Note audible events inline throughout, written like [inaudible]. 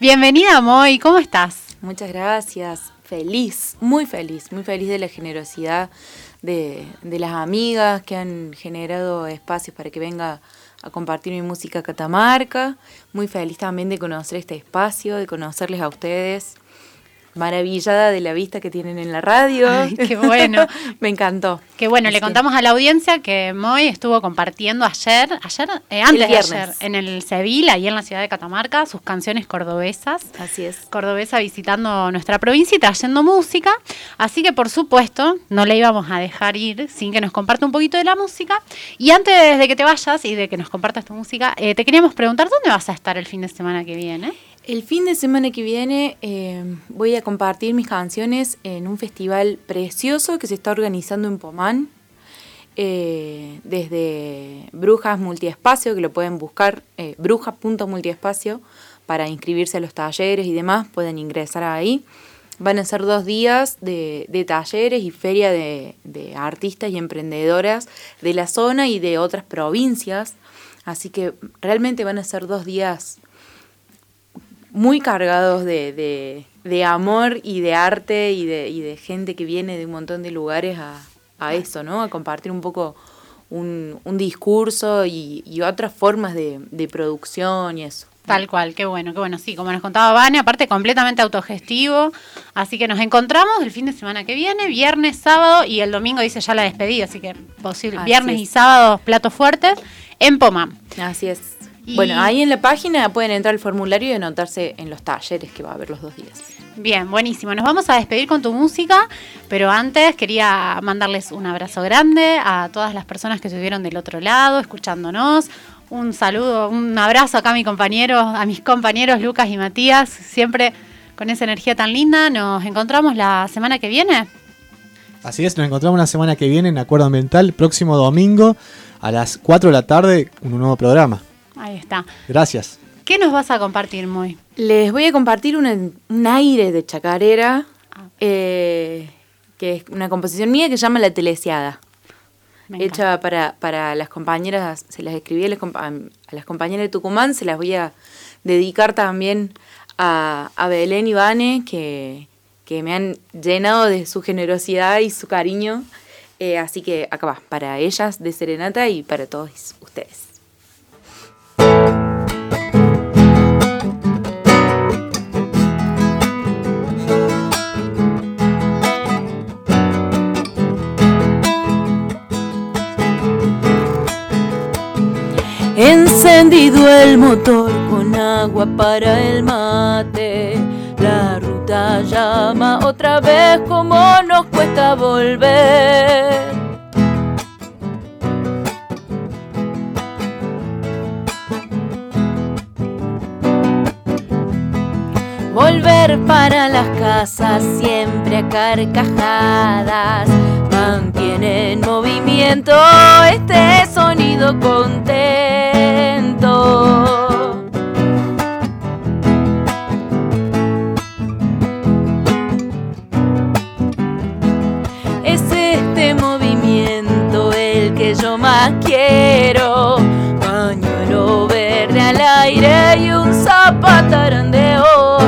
Bienvenida, Moy, ¿cómo estás? Muchas gracias. Feliz, muy feliz, muy feliz de la generosidad de, de las amigas que han generado espacios para que venga a compartir mi música Catamarca. Muy feliz también de conocer este espacio, de conocerles a ustedes maravillada de la vista que tienen en la radio. qué bueno. [laughs] Me encantó. Qué bueno, le contamos a la audiencia que Moy estuvo compartiendo ayer, ayer, eh, antes de ayer, en el Sevilla, ahí en la ciudad de Catamarca, sus canciones cordobesas. Así es. Cordobesa visitando nuestra provincia y trayendo música. Así que, por supuesto, no le íbamos a dejar ir sin que nos comparta un poquito de la música. Y antes de que te vayas y de que nos compartas tu música, eh, te queríamos preguntar, ¿dónde vas a estar el fin de semana que viene? El fin de semana que viene eh, voy a compartir mis canciones en un festival precioso que se está organizando en Pomán, eh, desde Brujas Multiespacio, que lo pueden buscar, eh, bruja.multiespacio, para inscribirse a los talleres y demás, pueden ingresar ahí. Van a ser dos días de, talleres y feria de, de artistas y emprendedoras de la zona y de otras provincias. Así que realmente van a ser dos días muy cargados de, de, amor y de arte y de, y de, gente que viene de un montón de lugares a, a eso, ¿no? A compartir un poco un, un discurso y, y, otras formas de, producción y eso. Tal cual, qué bueno, qué bueno. Sí, como nos contaba Vane, aparte completamente autogestivo. Así que nos encontramos el fin de semana que viene, viernes, sábado y el domingo dice ya la despedida, así que posible. viernes y sábado platos fuertes en Poma. Así es. Bueno, ahí en la página pueden entrar al formulario y anotarse en los talleres que va a haber los dos días. Bien, buenísimo. Nos vamos a despedir con tu música, pero antes quería mandarles un abrazo grande a todas las personas que estuvieron del otro lado, escuchándonos. Un saludo, un abrazo acá a mi compañero, a mis compañeros Lucas y Matías, siempre con esa energía tan linda. Nos encontramos la semana que viene. Así es, nos encontramos la semana que viene en Acuerdo Ambiental, próximo domingo a las 4 de la tarde, con un nuevo programa. Ahí está. Gracias. ¿Qué nos vas a compartir, Moy? Les voy a compartir un aire de chacarera, ah. eh, que es una composición mía que se llama La Telesiada. Hecha para, para las compañeras, se las escribí a las, compañeras de Tucumán, se las voy a dedicar también a, Belén y Vane, que, me han llenado de su generosidad y su cariño. Eh, así que acá va, para ellas de Serenata y para todos ustedes. Encendido el motor con agua para el mate. La ruta llama otra vez como nos cuesta volver. Volver para las casas siempre a carcajadas mantiene en movimiento este sonido contento. Y un zapatarandeo.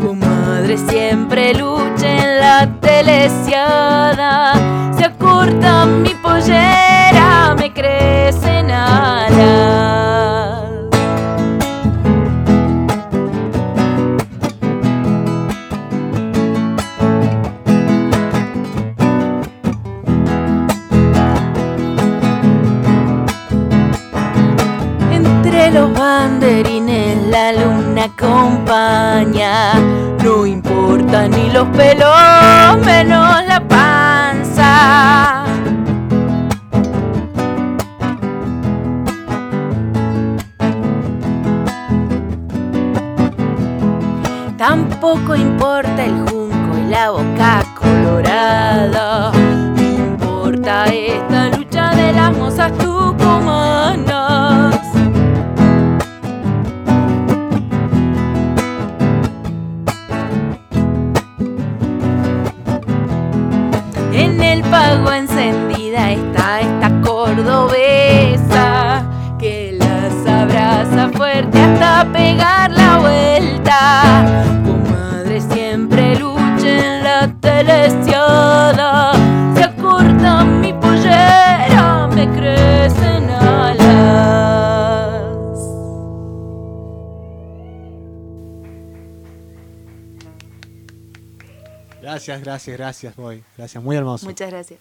Comadre siempre lucha en la telesiada banderines la luna acompaña, no importa ni los pelos, menos la panza. Tampoco importa el junco y la boca colorada. Importa esta lucha de las mozas esta cordobesa que las abraza fuerte hasta pegar la vuelta. Comadre siempre lucha en la telesiada. Se acorta mi pollera, me crecen alas. Gracias, gracias, gracias, Boy. Gracias, muy hermoso. Muchas gracias.